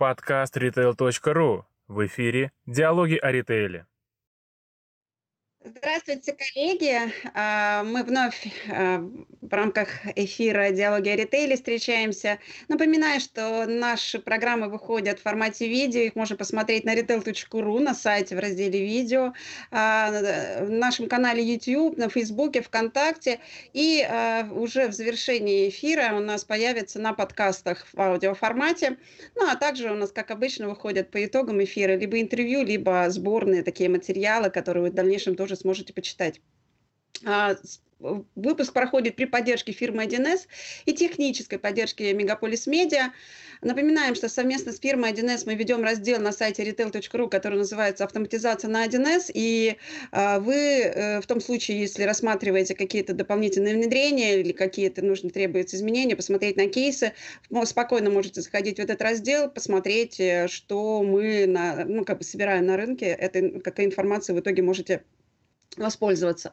Подкаст retail.ru. В эфире «Диалоги о ритейле». Здравствуйте, коллеги! А, мы вновь а, в рамках эфира «Диалоги о ритейле» встречаемся. Напоминаю, что наши программы выходят в формате видео. Их можно посмотреть на retail.ru, на сайте в разделе «Видео», а, в нашем канале YouTube, на Фейсбуке, ВКонтакте. И уже в завершении эфира у нас появится на подкастах в аудиоформате. Ну, а также у нас, как обычно, выходят по итогам эфира либо интервью, либо сборные такие материалы, которые в дальнейшем тоже тоже сможете почитать. А, выпуск проходит при поддержке фирмы 1С и технической поддержке Мегаполис Медиа. Напоминаем, что совместно с фирмой 1С мы ведем раздел на сайте retail.ru, который называется «Автоматизация на 1С». И а, вы э, в том случае, если рассматриваете какие-то дополнительные внедрения или какие-то нужно требуются изменения, посмотреть на кейсы, спокойно можете заходить в этот раздел, посмотреть, э, что мы на, ну, как бы собираем на рынке, это, какая информация в итоге можете воспользоваться.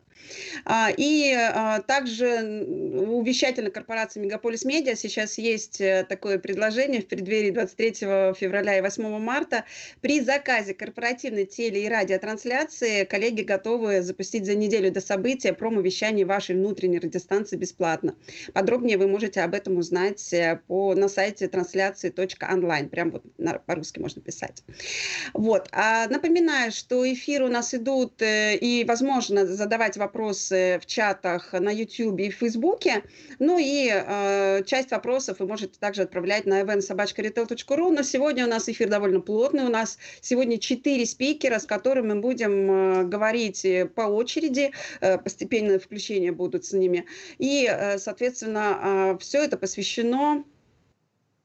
А, и а, также у вещательной корпорации Мегаполис Медиа сейчас есть э, такое предложение в преддверии 23 февраля и 8 марта. При заказе корпоративной теле- и радиотрансляции коллеги готовы запустить за неделю до события промо-вещание вашей внутренней радиостанции бесплатно. Подробнее вы можете об этом узнать э, по, на сайте трансляции.онлайн. Прям вот по-русски можно писать. Вот. А напоминаю, что эфиры у нас идут э, и, возможно, возможно задавать вопросы в чатах на YouTube и в Фейсбуке. Ну и э, часть вопросов вы можете также отправлять на eventsobachkaretail.ru. Но сегодня у нас эфир довольно плотный. У нас сегодня четыре спикера, с которыми мы будем э, говорить по очереди. Э, постепенное включение будут с ними. И, э, соответственно, э, все это посвящено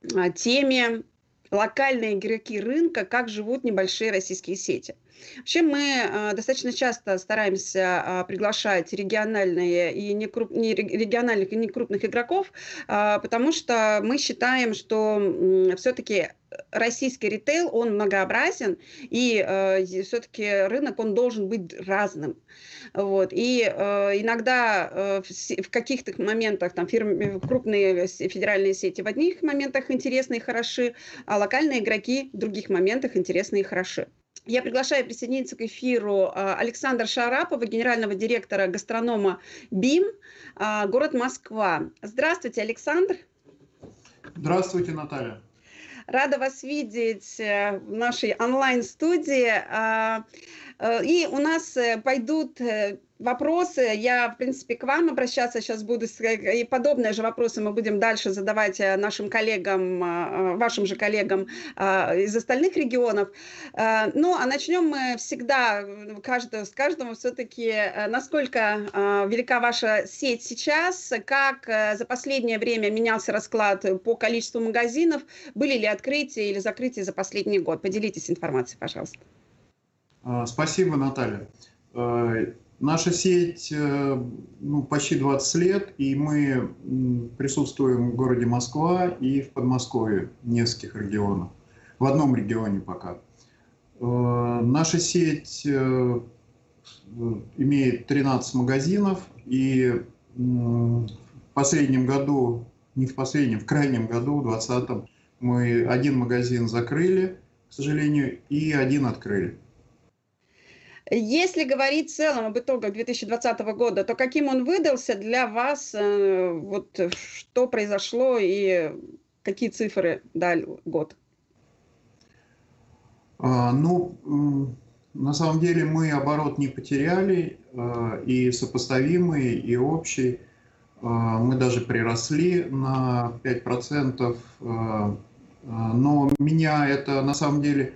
э, теме локальные игроки рынка, как живут небольшие российские сети. Вообще мы э, достаточно часто стараемся э, приглашать региональные и не, круп, не региональных и не крупных игроков, э, потому что мы считаем, что э, все-таки российский ритейл, он многообразен, и э, все-таки рынок, он должен быть разным. Вот. И э, иногда э, в, в каких-то моментах там фирмы, крупные федеральные сети в одних моментах интересны и хороши, а локальные игроки в других моментах интересны и хороши. Я приглашаю присоединиться к эфиру а, Александра Шарапова, генерального директора гастронома БИМ, а, город Москва. Здравствуйте, Александр. Здравствуйте, Наталья. Рада вас видеть э, в нашей онлайн-студии. А, э, и у нас э, пойдут вопросы. Я, в принципе, к вам обращаться сейчас буду. И подобные же вопросы мы будем дальше задавать э, нашим коллегам, э, вашим же коллегам э, из остальных регионов. Ну, а начнем мы всегда каждого, с каждого все-таки, насколько велика ваша сеть сейчас, как за последнее время менялся расклад по количеству магазинов, были ли открытия или закрытия за последний год. Поделитесь информацией, пожалуйста. Спасибо, Наталья. Наша сеть э, ну, почти 20 лет, и мы присутствуем в городе Москва и в Подмосковье, в нескольких регионах. В одном регионе пока. Э, наша сеть э, имеет 13 магазинов, и в последнем году, не в последнем, в крайнем году, в 2020, мы один магазин закрыли, к сожалению, и один открыли. Если говорить в целом об итогах 2020 года, то каким он выдался для вас, э, вот что произошло и какие цифры дал год? А, ну, на самом деле мы оборот не потеряли, э, и сопоставимый, и общий. Э, мы даже приросли на 5%, но меня это на самом деле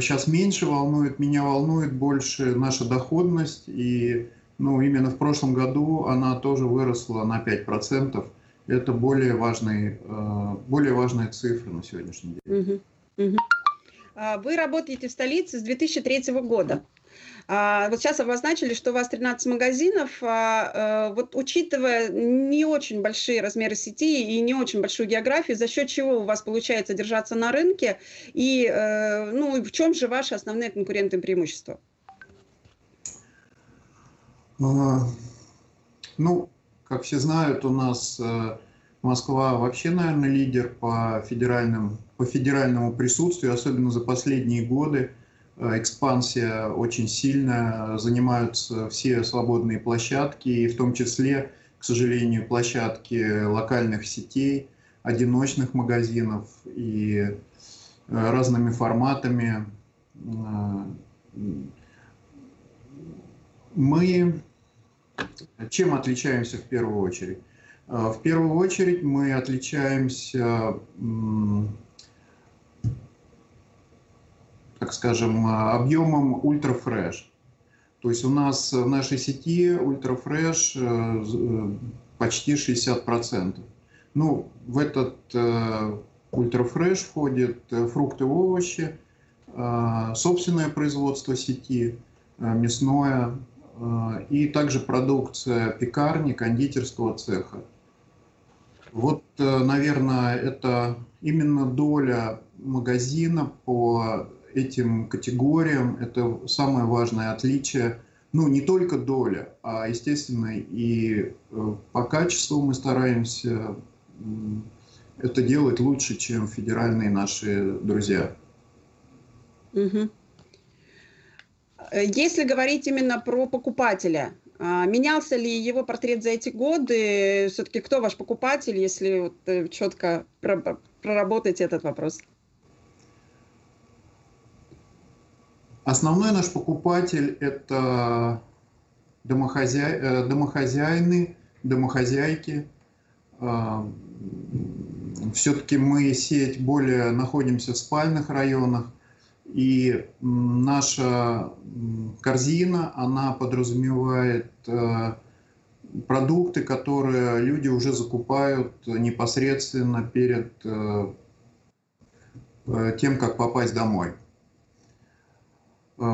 сейчас э, меньше волнует, меня волнует больше наша доходность. И ну, именно в прошлом году она тоже выросла на 5%. Это более важные, э, более важная цифра на сегодняшний день. А вы работаете в столице с 2003 года. А, вот сейчас обозначили, что у вас 13 магазинов. А, э, вот учитывая не очень большие размеры сети и не очень большую географию, за счет чего у вас получается держаться на рынке и э, ну, в чем же ваши основные конкурентные преимущества? А, ну, как все знают, у нас Москва вообще, наверное, лидер по, федеральным, по федеральному присутствию, особенно за последние годы. Э, экспансия очень сильная, занимаются все свободные площадки, и в том числе, к сожалению, площадки локальных сетей, одиночных магазинов и э, разными форматами. Мы чем отличаемся в первую очередь? В первую очередь мы отличаемся, так скажем, объемом ультрафреш. То есть у нас в нашей сети ультрафреш э, э, почти 60%. Ну, в этот э, ультрафреш входят фрукты, овощи, собственное производство сети, мясное, и также продукция пекарни, кондитерского цеха. Вот, э, наверное, это именно доля магазина по этим категориям, это самое важное отличие. Ну, не только доля, а, естественно, и э, по качеству мы стараемся это делать лучше, чем федеральные наши друзья. Угу. Если говорить именно про покупателя, а, менялся ли его портрет за эти годы? Все-таки кто ваш покупатель, если вот э, четко проработать этот вопрос? Основной наш покупатель – это домохозя... Э, домохозяины, домохозяйки. Все-таки мы сеть более находимся в спальных районах, и наша корзина, она подразумевает э, продукты, которые люди уже закупают непосредственно перед э, тем, как попасть домой.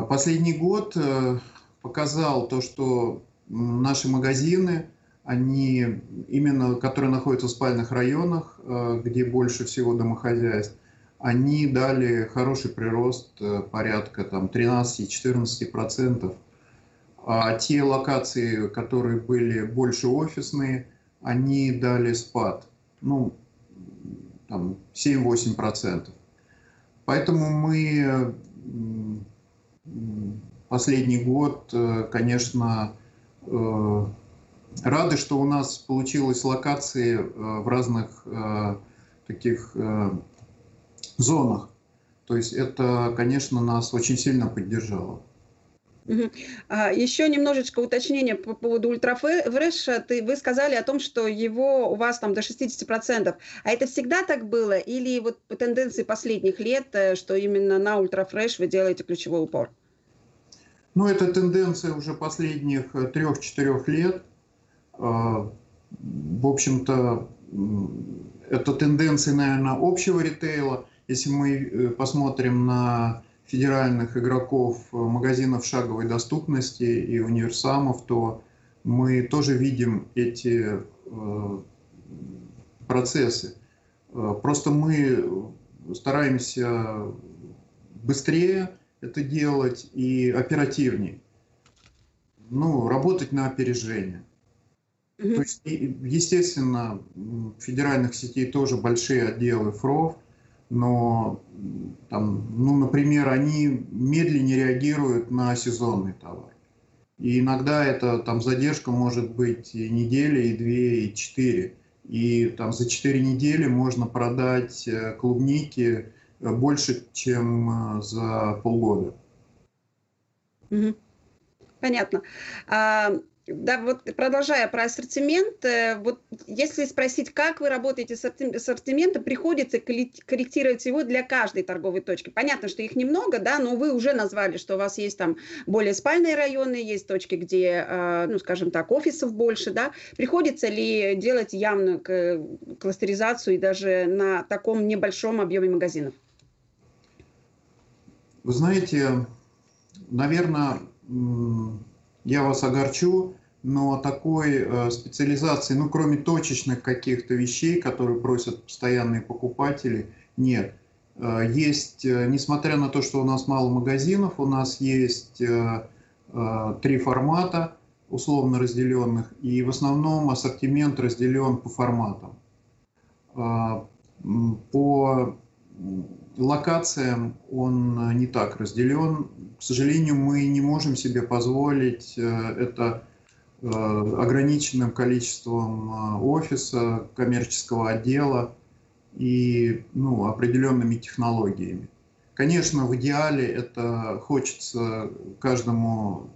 Последний год показал то, что наши магазины, они именно, которые находятся в спальных районах, где больше всего домохозяйств, они дали хороший прирост э, порядка там 13-14%. А те локации, которые были больше офисные, они дали спад, ну, там 7-8%. Поэтому мы последний год, э, конечно, э, рады, что у нас получилось локации в разных таких зонах. То есть это, конечно, нас очень сильно поддержало. Угу. А, еще немножечко уточнения по поводу ультрафреша. Ты, вы сказали о том, что его у вас там до 60%. А это всегда так было? Или вот по тенденции последних лет, э, что именно на ультрафреш вы делаете ключевой упор? Ну, это тенденция уже последних э, трех-четырех лет. А, в общем-то, это тенденция, наверное, общего ритейла – если мы э, посмотрим на федеральных игроков э, магазинов шаговой доступности и универсамов, то мы тоже видим эти э, процессы. Просто мы стараемся быстрее это делать и оперативнее. Ну, работать на опережение. Mm-hmm. То есть, естественно, федеральных сетей тоже большие отделы ФРОВ – но там, ну, например, они медленнее реагируют на сезонный товар. И иногда это там задержка может быть и неделя, и две, и четыре. И там за четыре недели можно продать э, клубники э, больше, чем э, за полгода. Понятно. А, да, вот продолжая про ассортимент, э, вот если спросить, как вы работаете с ассортиментом, приходится корректировать его для каждой торговой точки. Понятно, что их немного, да, но вы уже назвали, что у вас есть там более спальные районы, есть точки, где, э, ну, скажем так, офисов больше, да. Приходится ли делать явную кластеризацию и даже на таком небольшом объеме магазинов? Вы знаете, наверное, я вас огорчу, но такой э, специализации, ну, кроме точечных каких-то вещей, которые просят постоянные покупатели, нет. Э, есть, э, несмотря на то, что у нас мало магазинов, у нас есть три формата условно разделенных, и в основном ассортимент разделен по форматам. По локациям он не так разделен. К сожалению, мы не можем себе позволить это ограниченным количеством офиса, коммерческого отдела и ну, определенными технологиями. Конечно, в идеале это хочется каждому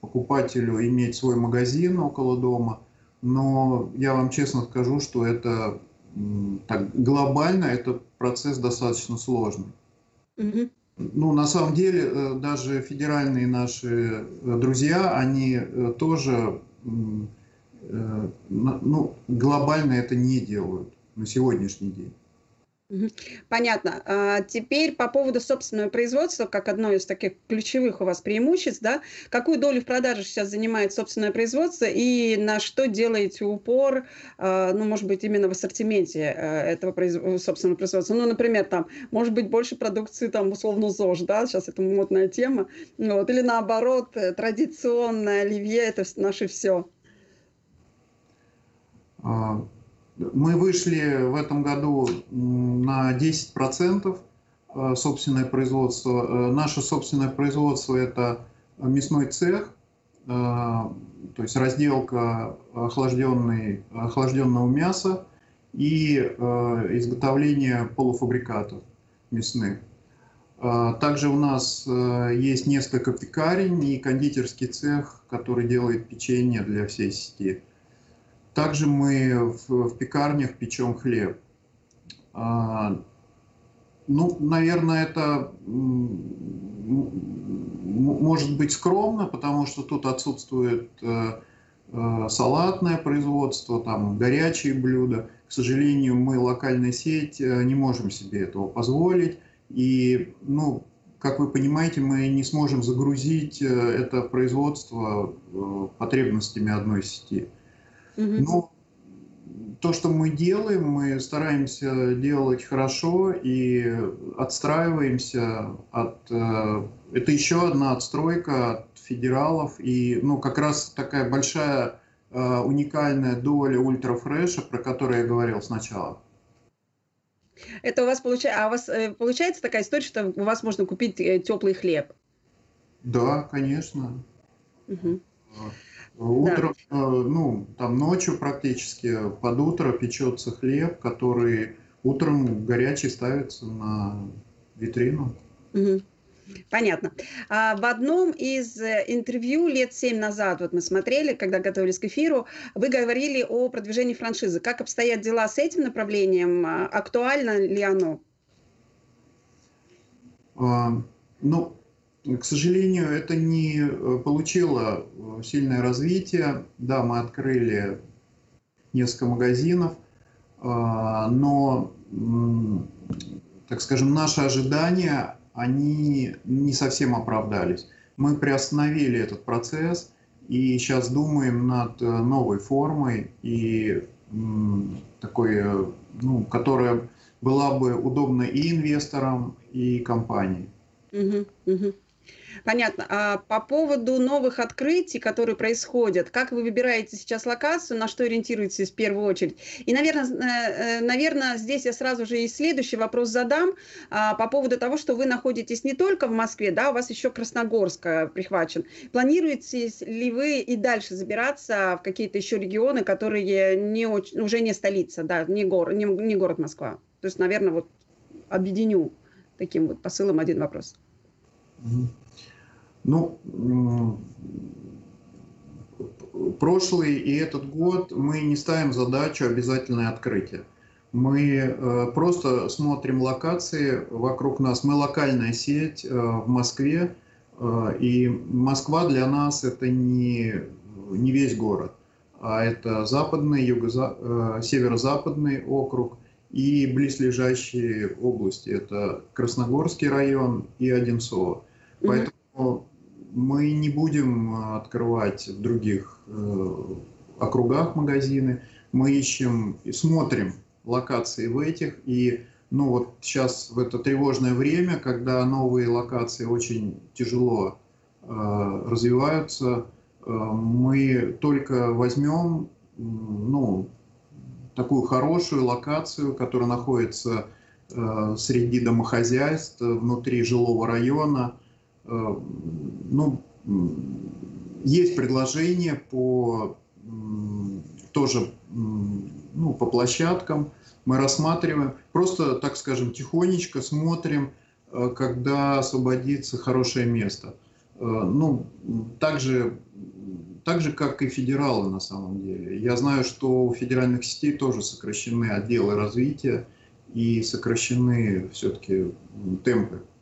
покупателю иметь свой магазин около дома, но я вам честно скажу, что это так, глобально это процесс достаточно сложный. Угу. Ну, на самом деле, э, даже федеральные наши э, друзья, они э, тоже ну, глобально это не делают на сегодняшний день. Понятно. А теперь по поводу собственного производства, как одно из таких ключевых у вас преимуществ, да, какую долю в продаже сейчас занимает собственное производство и на что делаете упор, а, ну, может быть, именно в ассортименте а, этого произ... собственного производства? Ну, например, там, может быть, больше продукции, там, условно, ЗОЖ, да, сейчас это модная тема, вот, или наоборот, э, традиционное оливье, это наше все. Мы вышли в этом году на 10% э, собственное производство. Э, наше собственное производство – это мясной цех, э, то есть разделка охлажденного мяса и изготовление полуфабрикатов мясных. Также у нас есть несколько пекарень и кондитерский цех, который делает печенье для всей сети. Также мы в, в пекарнях печем хлеб. А, ну, наверное, это может быть скромно, потому что тут отсутствует э, э, салатное производство, там горячие блюда. К сожалению, мы локальная сеть э, не можем себе этого позволить. И, ну, как вы понимаете, мы не сможем загрузить это производство потребностями одной сети. Ну, то, что мы делаем, мы стараемся делать хорошо и отстраиваемся от... Э, это еще одна отстройка от федералов. И ну, как раз такая большая э, уникальная доля ультрафреша, про которую я говорил сначала. Это у вас получается, а у вас э, получается такая история, что у вас можно купить теплый хлеб? Да, конечно. Угу. Утром, да. Э, ну, там ночью практически под утро печется хлеб, который утром горячий ставится на витрину. Угу. Понятно. А в одном из э, интервью лет семь назад, вот мы смотрели, когда готовились к эфиру, вы говорили о продвижении франшизы. Как обстоят дела с этим направлением? А, актуально ли оно? А, ну, к сожалению, это не э, получило э, сильное развитие. Да, мы открыли несколько магазинов, а, но, так скажем, наши ожидания, они не совсем оправдались. Мы приостановили этот процесс и сейчас думаем над э, новой формой и такой, ну, которая была бы удобна и инвесторам, и компании. Угу, угу. Понятно. А по поводу новых открытий, которые происходят, как вы выбираете сейчас локацию, на что ориентируетесь в первую очередь? И, наверное, э, э, наверное, здесь я сразу же и следующий вопрос задам а, по поводу того, что вы находитесь не только в Москве, да, у вас еще Красногорск э, прихвачен. Планируете ли вы и дальше забираться в какие-то еще регионы, которые не, уже не столица, да, не, гор, не, не город Москва? То есть, наверное, вот объединю таким вот посылом один вопрос. Ну, прошлый и этот год мы не ставим задачу обязательное открытие. Мы э, просто смотрим локации вокруг нас. Мы локальная сеть э, в Москве, э, и Москва для нас это не, не весь город, а это западный, юго э, северо-западный округ и близлежащие области. Это Красногорский район и Одинцово. Поэтому мы не будем э, открывать в других э, округах магазины. Мы ищем и смотрим локации в этих. И ну вот сейчас в это тревожное время, когда новые локации очень тяжело э, развиваются, э, мы только возьмем ну, такую хорошую локацию, которая находится среди домохозяйств, внутри жилого района. Ну, есть предложения по тоже ну, по площадкам, мы рассматриваем, просто, так скажем, тихонечко смотрим, э, когда освободится хорошее место. Э, ну, так же, так же, как и федералы на самом деле. Я знаю, что у федеральных сетей тоже сокращены отделы развития и сокращены все-таки темпы Э,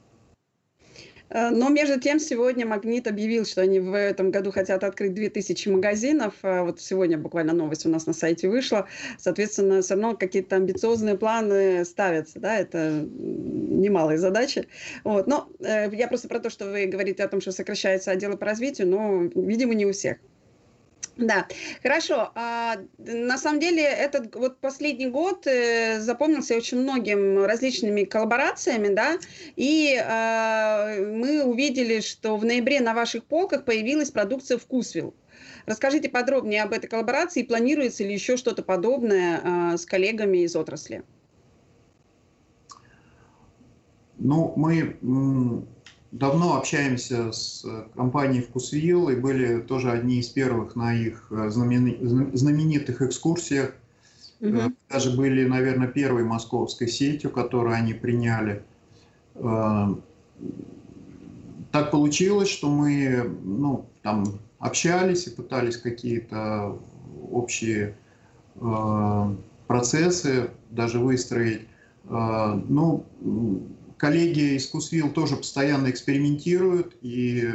но между тем сегодня Магнит объявил, что они в этом году хотят открыть 2000 магазинов. Э, вот сегодня буквально новость у нас на сайте вышла. Соответственно, все равно какие-то амбициозные планы ставятся. Да? Это немалые задачи. Вот. Но э, я просто про то, что вы говорите о том, что сокращаются отделы по развитию, но, видимо, не у всех. Да, хорошо. А, на самом деле, этот вот последний год э, запомнился очень многим различными коллаборациями, да, и а, мы увидели, что в ноябре на ваших полках появилась продукция «Вкусвилл». Расскажите подробнее об этой коллаборации, планируется ли еще что-то подобное а, с коллегами из отрасли? Ну, мы давно общаемся с компанией «Вкусвилл» и были тоже одни из первых на их э, знаменитых экскурсиях. Угу. Даже были, наверное, первой московской сетью, которую они приняли. Э, так получилось, что мы ну, там общались и пытались какие-то общие процессы даже выстроить. Ну, коллеги из Кусвилл тоже постоянно экспериментируют, и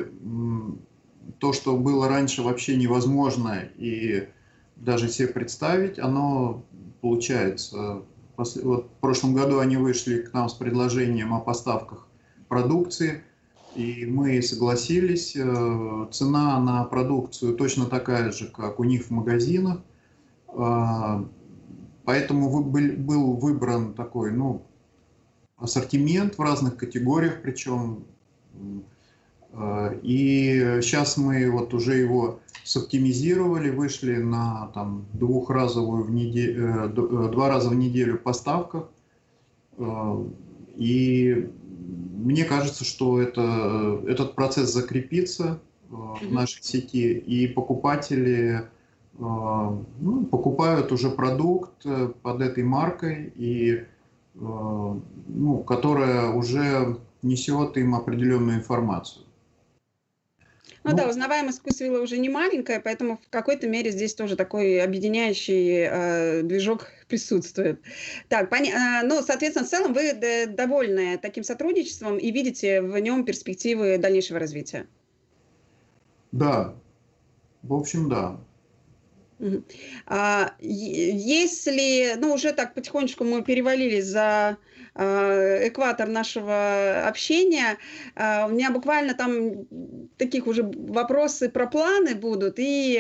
то, что было раньше вообще невозможно и даже себе представить, оно получается. Вот в прошлом году они вышли к нам с предложением о поставках продукции, и мы согласились. Э, цена на продукцию точно такая же, как у них в магазинах. Э, поэтому был выбран такой, ну, ассортимент в разных категориях, причем. Э, и сейчас мы вот уже его соптимизировали, вышли на там, двухразовую в неделю, э, э, два раза в неделю поставках. И мне кажется, что это, этот процесс закрепится в нашей сети, и покупатели ну, покупают уже продукт под этой маркой, и ну, которая уже несет им определенную информацию. Ну, ну да, узнаваемость вкусвилла уже не маленькая, поэтому в какой-то мере здесь тоже такой объединяющий э, движок присутствует. Так, поня... Э, ну, соответственно, в целом вы довольны таким сотрудничеством и видите в нем перспективы дальнейшего развития? Да, в общем, да. А, если, ну, уже так потихонечку мы перевалили за а, экватор нашего общения, а, у меня буквально там таких уже вопросы про планы будут и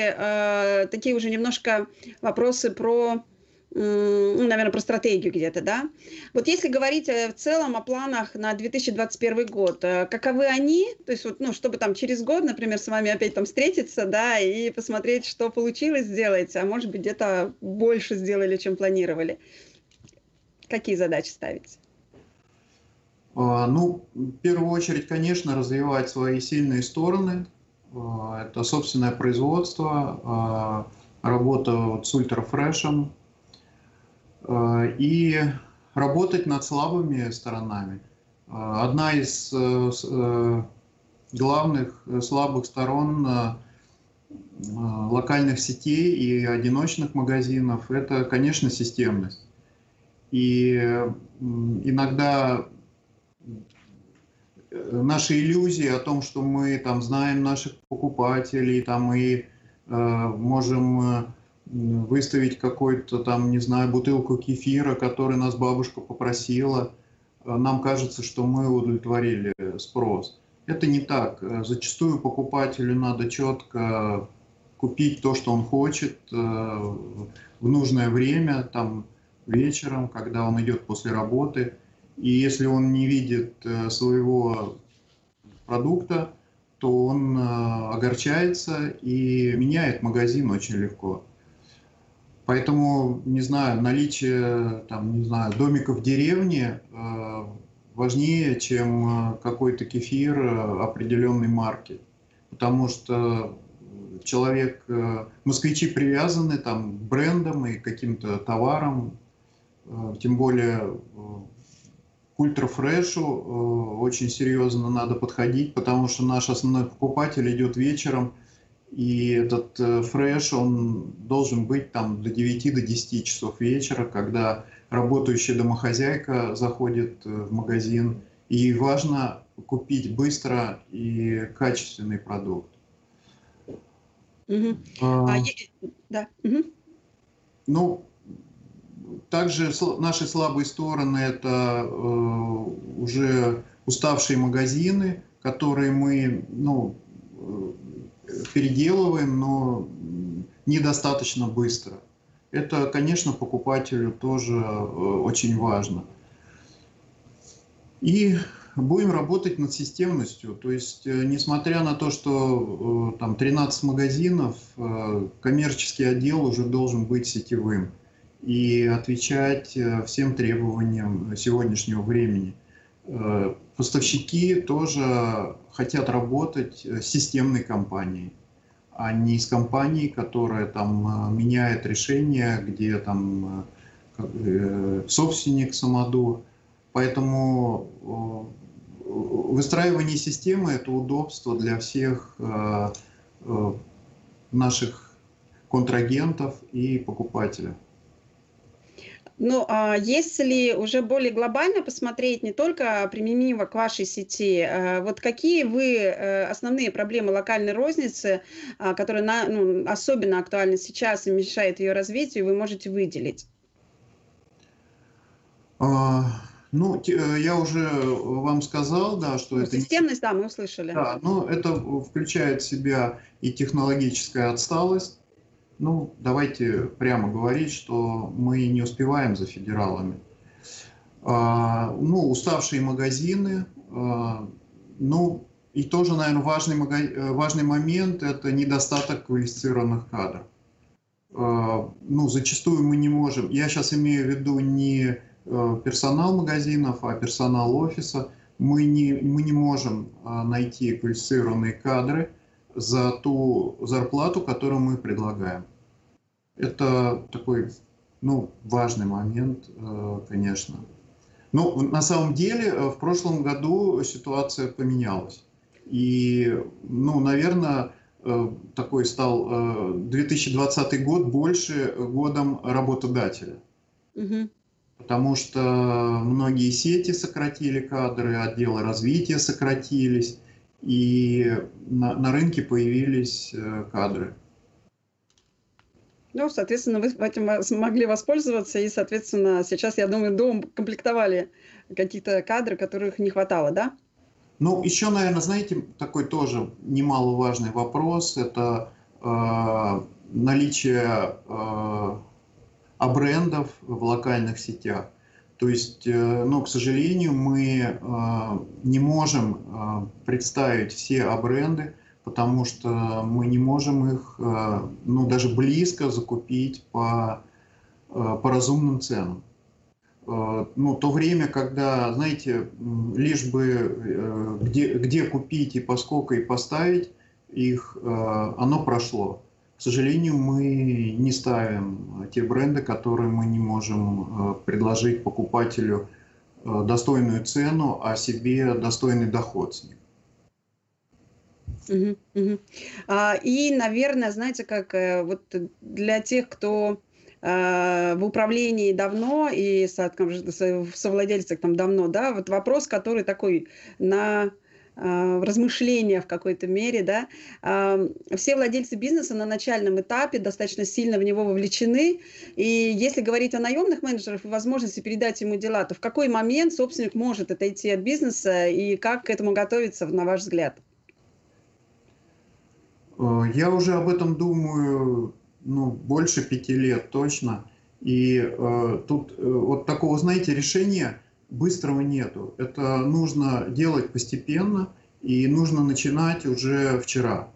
такие уже немножко вопросы про наверное, про стратегию где-то, да. Вот если говорить э, в целом о планах на 2021 год, э, каковы они, то есть вот, ну, чтобы там через год, например, с вами опять там встретиться, да, и посмотреть, что получилось сделать, а может быть, где-то больше сделали, чем планировали. Какие задачи ставите? А, ну, в первую очередь, конечно, развивать свои сильные стороны. А, это собственное производство, а, работа с ультрафрешем, и работать над слабыми сторонами. Э, одна из э, главных слабых сторон локальных сетей и одиночных магазинов – это, конечно, системность. И иногда наши иллюзии о том, что мы там знаем наших покупателей, там и э, можем выставить какой-то там, не знаю, бутылку кефира, который нас бабушка попросила. Э, нам кажется, что мы удовлетворили спрос. Это не так. Э, зачастую покупателю надо четко купить то, что он хочет э, в нужное время, там вечером, когда он идет после работы. И если он не видит своего продукта, то он огорчается и меняет магазин очень легко. Поэтому, не знаю, наличие, там, не знаю, домиков в деревне э, важнее, чем какой-то кефир определенной марки. Потому что человек, москвичи привязаны там к брендам и каким-то товарам, тем более к ультрафрешу очень серьезно надо подходить, потому что наш основной покупатель идет вечером – и этот э, фреш, он должен быть там до 9 до 10 часов вечера, когда работающая домохозяйка заходит э, в магазин. И важно купить быстро и качественный продукт. Угу. А, а, да. Угу. Ну, также наши слабые стороны это э, уже уставшие магазины, которые мы ну, переделываем, но недостаточно быстро. Это, конечно, покупателю тоже э, очень важно. И будем работать над системностью. То есть, э, несмотря на то, что э, там 13 магазинов, коммерческий отдел уже должен быть сетевым и отвечать всем требованиям сегодняшнего времени. Поставщики тоже хотят работать с системной компанией, а не с компанией, которая там э, меняет решение, где там э, э, собственник самоду. Поэтому выстраивание системы – это удобство для всех наших контрагентов и покупателей. Ну, а если уже более глобально посмотреть, не только применимо к вашей сети, а вот какие вы э, основные проблемы локальной розницы, а, которые на, ну, особенно актуальны сейчас и мешают ее развитию, вы можете выделить? А, ну, э, я уже вам сказал, да, что ну, это... Системность, да, мы услышали. Да, но это включает в себя и технологическая отсталость, ну, давайте прямо говорить, что мы не успеваем за федералами. А, ну, уставшие магазины, а, ну, и тоже, наверное, важный, важный момент – это недостаток квалифицированных кадров. А, ну, зачастую мы не можем, я сейчас имею в виду не персонал магазинов, а персонал офиса, мы не, мы не можем найти квалифицированные кадры – за ту зарплату, которую мы предлагаем. Это такой ну, важный момент, э, конечно. Но ну, на самом деле э, в прошлом году ситуация поменялась. И, ну, наверное, э, такой стал 2020 год больше годом работодателя. Угу. Потому что многие сети сократили кадры, отделы развития сократились и на, на рынке появились э, кадры. Ну, соответственно, вы этим смогли воспользоваться, и, соответственно, сейчас, я думаю, дом комплектовали какие-то кадры, которых не хватало, да? Ну, еще, наверное, знаете, такой тоже немаловажный вопрос – это э, наличие э, брендов в локальных сетях. То есть, э, ну, к сожалению, мы э, не можем э, представить все бренды, потому что мы не можем их, ну, даже близко закупить по, по разумным ценам. Ну, то время, когда, знаете, лишь бы где, где купить и поскольку и поставить их, оно прошло. К сожалению, мы не ставим те бренды, которые мы не можем э, предложить покупателю э, достойную цену, а себе достойный доход с них. Угу, угу. А, и, наверное, знаете, как э, вот для тех, кто в управлении давно и со, совладельцах там давно, да, вот вопрос, который такой на в размышления в какой-то мере, да, все владельцы бизнеса на начальном этапе достаточно сильно в него вовлечены, и если говорить о наемных менеджерах и возможности передать ему дела, то в какой момент собственник может отойти от бизнеса и как к этому готовиться, на ваш взгляд? Э, я уже об этом думаю ну, больше пяти лет точно. И э, тут э, вот такого, знаете, решения быстрого нету. Это нужно делать постепенно и нужно начинать уже вчера.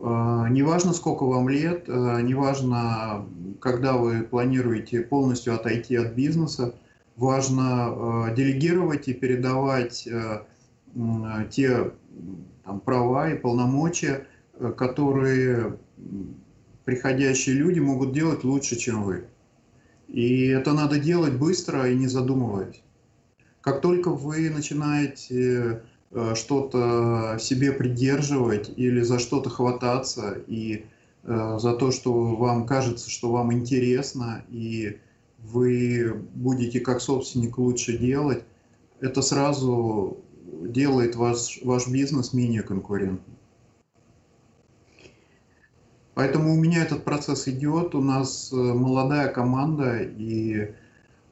Неважно, сколько вам лет, неважно, когда вы планируете полностью отойти от бизнеса, важно делегировать и передавать те там, права и полномочия, которые приходящие люди могут делать лучше, чем вы. И это надо делать быстро и не задумываясь. Как только вы начинаете э, что-то себе придерживать или за что-то хвататься, и э, за то, что вам кажется, что вам интересно, и вы будете как собственник лучше делать, это сразу делает ваш, ваш бизнес менее конкурентным. Поэтому у меня этот процесс идет, у нас э, молодая команда, и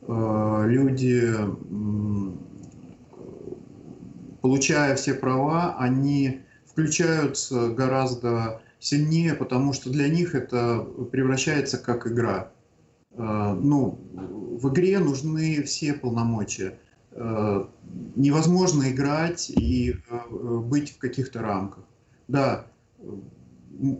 э, люди, получая все права, они включаются гораздо сильнее, потому что для них это превращается как игра. Э, ну, в игре нужны все полномочия. Э, невозможно играть и э, быть в каких-то рамках. Да,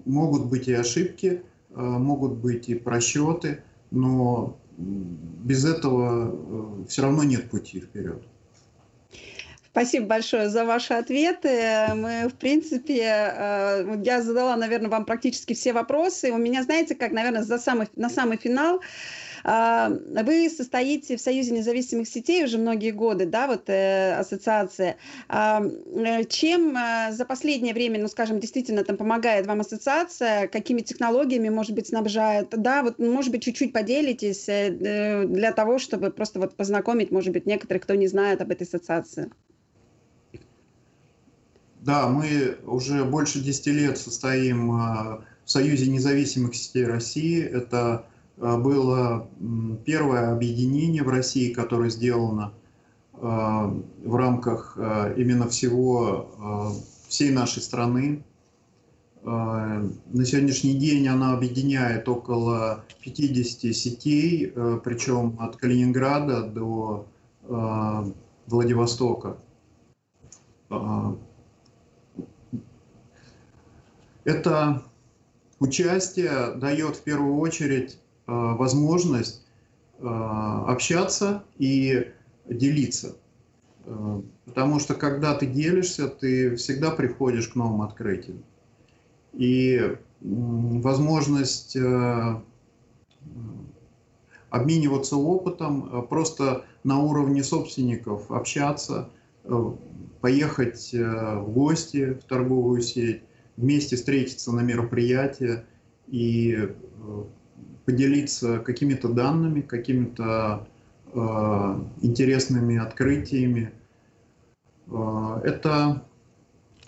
могут быть и ошибки, э, могут быть и просчеты, но без этого э, все равно нет пути вперед. Спасибо большое за ваши ответы. Мы, в принципе, э, я задала, наверное, вам практически все вопросы. У меня, знаете, как, наверное, за самый, на самый финал вы состоите в Союзе независимых сетей уже многие годы, да, вот э, ассоциация. А, э, чем э, за последнее время, ну, скажем, действительно там помогает вам ассоциация, какими технологиями, может быть, снабжает, да, вот, может быть, чуть-чуть поделитесь для того, чтобы просто вот познакомить, может быть, некоторых, кто не знает об этой ассоциации. Да, мы уже больше 10 лет состоим в Союзе независимых сетей России. Это а, было первое объединение в России, которое сделано а, в рамках а, именно всего, всей нашей страны. На сегодняшний день она объединяет около 50 сетей, причем от Калининграда до Владивостока. Это участие дает в первую очередь Э, возможность э, общаться и делиться. Э, потому что когда ты делишься, ты всегда приходишь к новым открытиям. И возможность обмениваться опытом, просто на уровне собственников общаться, поехать в гости в торговую сеть, вместе встретиться на мероприятие и поделиться какими-то данными, какими-то э, интересными открытиями. Э, это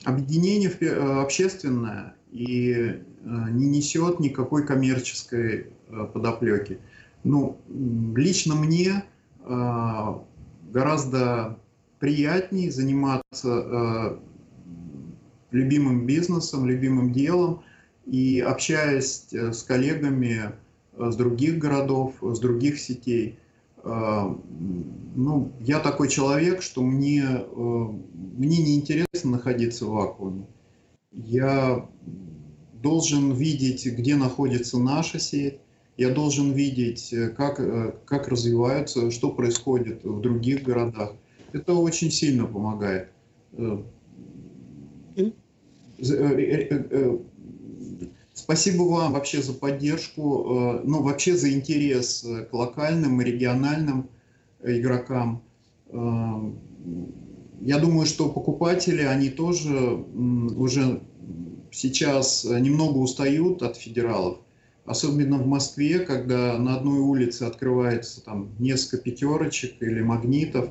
объединение э, общественное и э, не несет никакой коммерческой э, подоплеки. Ну, лично мне э, гораздо приятнее заниматься э, любимым бизнесом, любимым делом и общаясь с коллегами, с других городов, с других сетей. А, ну, я такой человек, что мне, э, мне не интересно находиться в вакууме. Я должен видеть, где находится наша сеть, я должен видеть, э, как, э, как развиваются, что происходит в других городах. Это очень сильно помогает Спасибо вам вообще за поддержку, э, ну вообще за интерес э, к локальным и региональным э, игрокам. Я думаю, что покупатели, они тоже уже сейчас немного устают от федералов. Особенно в Москве, когда на одной улице открывается там несколько пятерочек или магнитов,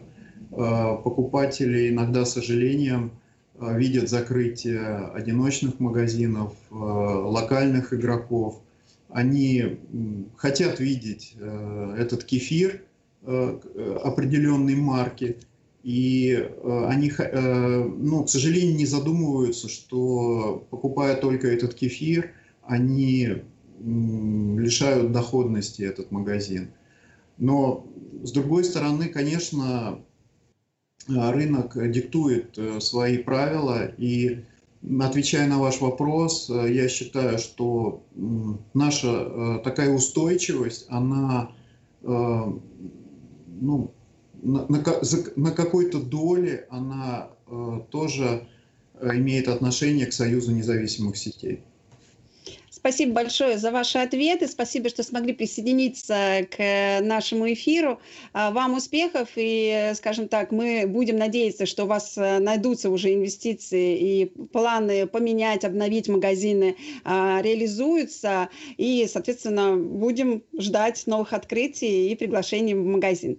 покупатели иногда, с сожалением, видят закрытие одиночных магазинов, э, локальных игроков. Они хотят видеть э, этот кефир определенной марки, и они, ну, к сожалению, не задумываются, что покупая только этот кефир, они лишают доходности этот магазин. Но, с другой стороны, конечно, рынок диктует э, свои правила, и отвечая на ваш вопрос, э, я считаю, что наша э, такая устойчивость, она ну, на, на, на какой-то доле она тоже имеет отношение к Союзу независимых сетей. Спасибо большое за ваши ответы. Спасибо, что смогли присоединиться к нашему эфиру. А, вам успехов и, скажем так, мы будем надеяться, что у вас э, найдутся уже инвестиции и планы поменять, обновить магазины а, реализуются. И, соответственно, будем ждать новых открытий и приглашений в магазин.